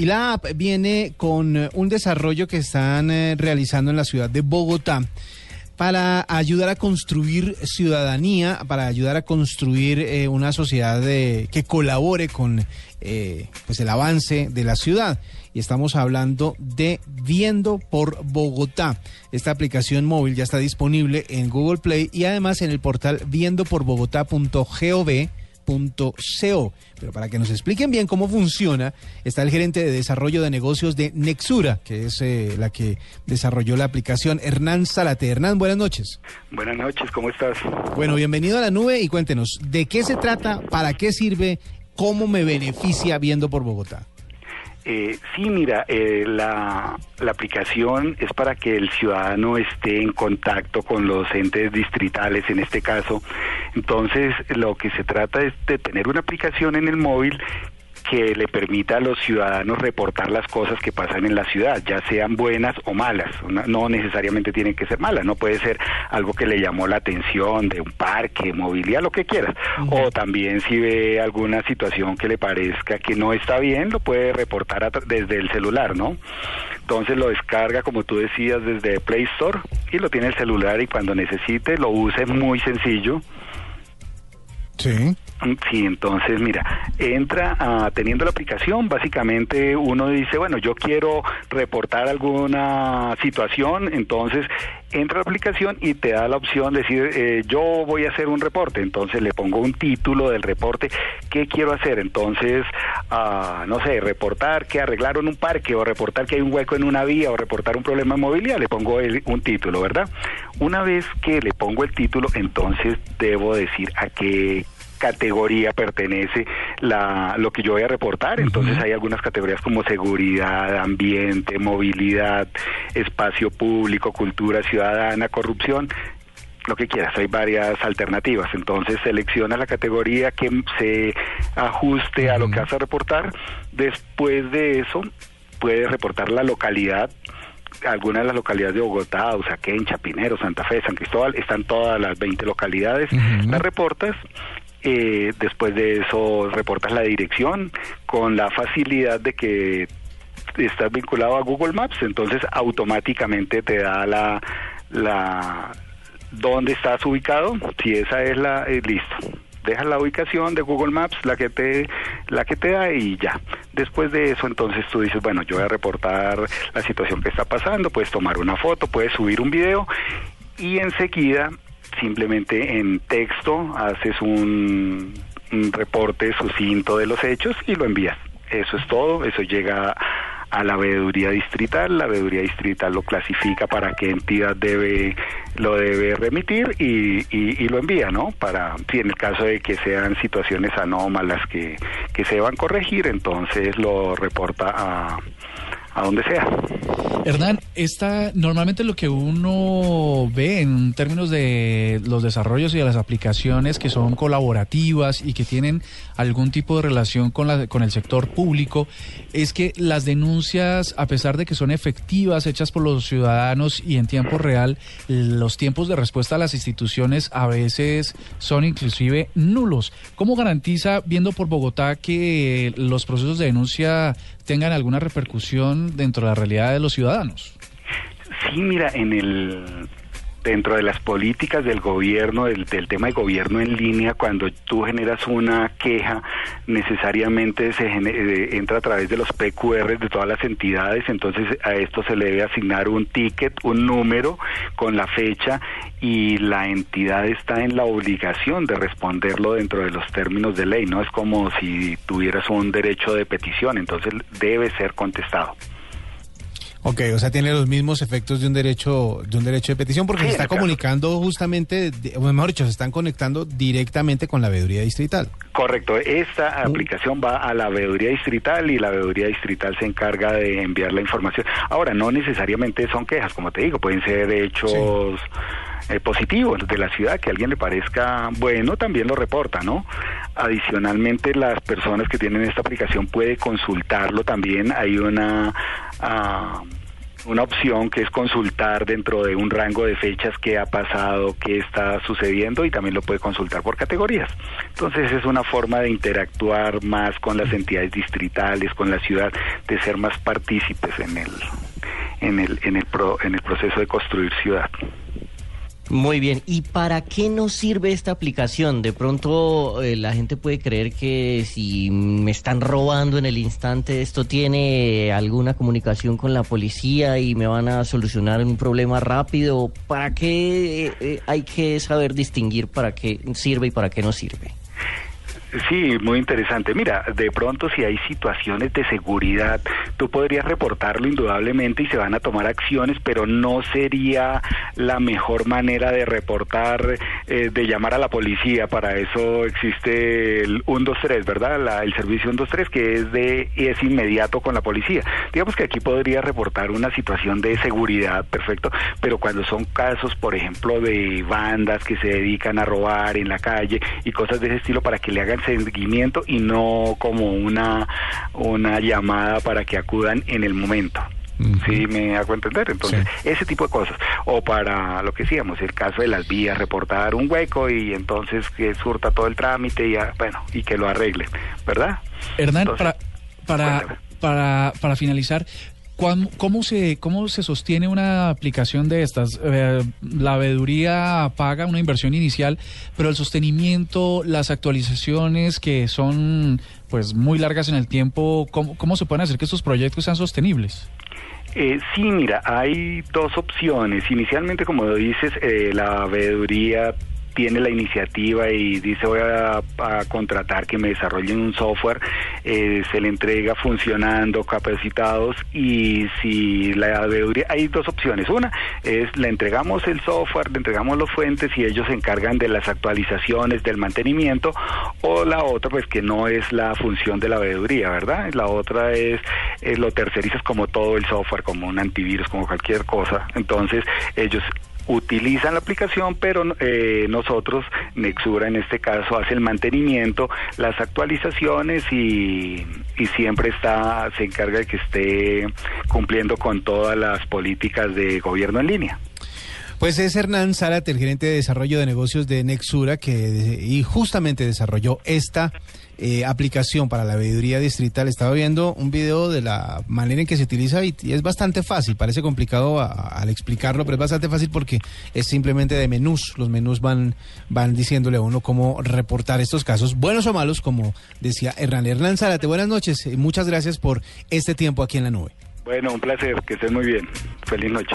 Y la app viene con eh, un desarrollo que están eh, realizando en la ciudad de Bogotá para ayudar a construir ciudadanía, para ayudar a construir eh, una sociedad eh, que colabore con pues el avance de la ciudad. Y estamos hablando de Viendo por Bogotá. Esta aplicación móvil ya está disponible en Google Play y además en el portal viendoporbogotá.gov Pero para que nos expliquen bien cómo funciona, está el gerente de desarrollo de negocios de Nexura, que es eh, la que desarrolló la aplicación, Hernán Salate. Hernán, buenas noches. Buenas noches, ¿cómo estás? Bueno, bienvenido a la nube y cuéntenos, ¿de qué se trata? ¿Para qué sirve? ¿Cómo me beneficia viendo por Bogotá? Eh, sí, mira, eh, la, la, aplicación es para que el ciudadano esté en contacto con los entes distritales, en este caso. Entonces, lo que se trata es de tener una aplicación en el móvil que le permita a los ciudadanos reportar las cosas que pasan en la ciudad, ya sean buenas o malas. No necesariamente tienen que ser malas, no puede ser algo que le llamó la atención de un parque, movilidad, lo que quieras. O también si ve alguna situación que le parezca que no está bien, lo puede reportar desde el celular, ¿no? Entonces lo descarga, como tú decías, desde Play Store y lo tiene el celular y cuando necesite lo use muy sencillo. Sí. Sí, entonces mira, entra a, teniendo la aplicación, básicamente uno dice, bueno, yo quiero reportar alguna situación, entonces entra a la aplicación y te da la opción de decir, eh, yo voy a hacer un reporte, entonces le pongo un título del reporte, ¿qué quiero hacer? Entonces, uh, no sé, reportar que arreglaron un parque o reportar que hay un hueco en una vía o reportar un problema movilidad, le pongo el, un título, ¿verdad? Una vez que le pongo el título, entonces debo decir a qué categoría pertenece la, lo que yo voy a reportar. Entonces hay algunas categorías como seguridad, ambiente, movilidad, espacio público, cultura ciudadana, corrupción lo que quieras, hay varias alternativas. Entonces selecciona la categoría que se ajuste a lo que vas a reportar. Después de eso, puedes reportar la localidad algunas de las localidades de Bogotá, Usaquén, Chapinero, Santa Fe, San Cristóbal, están todas las 20 localidades, las reportas eh, después de eso reportas la dirección con la facilidad de que estás vinculado a Google Maps, entonces automáticamente te da la, la dónde estás ubicado, si esa es la eh, listo. Dejas la ubicación de Google Maps, la que te la que te da y ya. Después de eso, entonces tú dices, bueno, yo voy a reportar la situación que está pasando, puedes tomar una foto, puedes subir un video y enseguida simplemente en texto haces un, reporte sucinto de los hechos y lo envías. Eso es todo, eso llega a la veeduría distrital, la veeduría distrital lo clasifica para qué entidad debe lo debe remitir y, y, y lo envía, ¿no? Para si en el caso de que sean situaciones anómalas que, que se van a corregir, entonces lo reporta a a donde sea. Hernán, esta, normalmente lo que uno ve en términos de los desarrollos y de las aplicaciones que son colaborativas y que tienen algún tipo de relación con, la, con el sector público es que las denuncias, a pesar de que son efectivas, hechas por los ciudadanos y en tiempo real, los tiempos de respuesta a las instituciones a veces son inclusive nulos. ¿Cómo garantiza, viendo por Bogotá, que los procesos de denuncia tengan alguna repercusión dentro de la realidad de los ciudadanos. Sí, mira, en el dentro de las políticas del gobierno, del, tema de gobierno en línea, cuando tú generas una queja, necesariamente se eh, entra a través de los PQR de todas las entidades, entonces a esto se le debe asignar un ticket, un número con la fecha y la entidad está en la obligación de responderlo dentro de los términos de ley, no es como si tuvieras un derecho de petición, entonces debe ser contestado. Ok, o sea, tiene los mismos efectos de un derecho de un derecho de petición porque sí, se está comunicando justamente, o mejor dicho, se están conectando directamente con la veeduría distrital. Correcto, esta uh. aplicación va a la veeduría distrital y la veeduría distrital se encarga de enviar la información. Ahora, no necesariamente son quejas, como te digo, pueden ser hechos... Sí. Eh, positivos de la ciudad, que a alguien le parezca bueno, también lo reporta, ¿no? Adicionalmente, las personas que tienen esta aplicación puede consultarlo también. Hay una uh, una opción que es consultar dentro de un rango de fechas qué ha pasado, qué está sucediendo y también lo puede consultar por categorías. Entonces es una forma de interactuar más con las entidades distritales, con la ciudad, de ser más partícipes en el en el en el en el proceso de construir ciudad. Muy bien, ¿y para qué nos sirve esta aplicación? De pronto eh, la gente puede creer que si me están robando en el instante esto tiene alguna comunicación con la policía y me van a solucionar un problema rápido. ¿Para qué eh, hay que saber distinguir para qué sirve y para qué no sirve? Sí, muy interesante. Mira, de pronto si hay situaciones de seguridad, tú podrías reportarlo indudablemente y se van a tomar acciones, pero no sería la mejor manera de reportar, eh, de llamar a la policía. Para eso existe el 123, ¿verdad? el servicio 123 que es de es inmediato con la policía. Digamos que aquí podría reportar una situación de seguridad, perfecto, pero cuando son casos, por ejemplo, de bandas que se dedican a robar en la calle y cosas de ese estilo para que le hagan seguimiento y no como una, una llamada para que acudan en el momento. Sí, me hago entender. Entonces, ese tipo de cosas. O para lo que decíamos, el caso de las vías, reportar un hueco y entonces que surta todo el trámite y, bueno, y que lo arreglen, ¿verdad? Hernán, para, para, para, para finalizar, ¿Cómo, se, ¿Cómo se sostiene una aplicación de estas? Eh, la veeduría paga una inversión inicial, pero el sostenimiento, las actualizaciones que son pues muy largas en el tiempo, ¿cómo, cómo se pueden hacer que estos proyectos sean sostenibles? Eh, sí, mira, hay dos opciones. Inicialmente, como dices, eh, la veeduría tiene la iniciativa y dice voy a, contratar que me desarrollen un software, eh, se le entrega funcionando, capacitados y si la veeduría, hay dos opciones. Una es le entregamos el software, le entregamos los fuentes y ellos se encargan de las actualizaciones, del mantenimiento, o la otra pues que no es la función de la veeduría, ¿verdad? La otra es eh, lo tercerizas como todo el software, como un antivirus, como cualquier cosa. Entonces ellos utilizan la aplicación, pero eh, nosotros, Nexura en este caso, hace el mantenimiento, las actualizaciones y, y siempre está, se encarga de que esté cumpliendo con todas las políticas de gobierno en línea. Pues es Hernán Zárate, el gerente de desarrollo de negocios de Nexura, que y justamente desarrolló esta eh, aplicación para la veeduría distrital. Estaba viendo un video de la manera en que se utiliza y, es bastante fácil. Parece complicado al explicarlo, pero es bastante fácil porque es simplemente de menús. Los menús van, van diciéndole a uno cómo reportar estos casos, buenos o malos, como decía Hernán. Hernán Zárate, buenas noches. y Muchas gracias por este tiempo aquí en la nube. Bueno, un placer. Que estés muy bien. Feliz noche.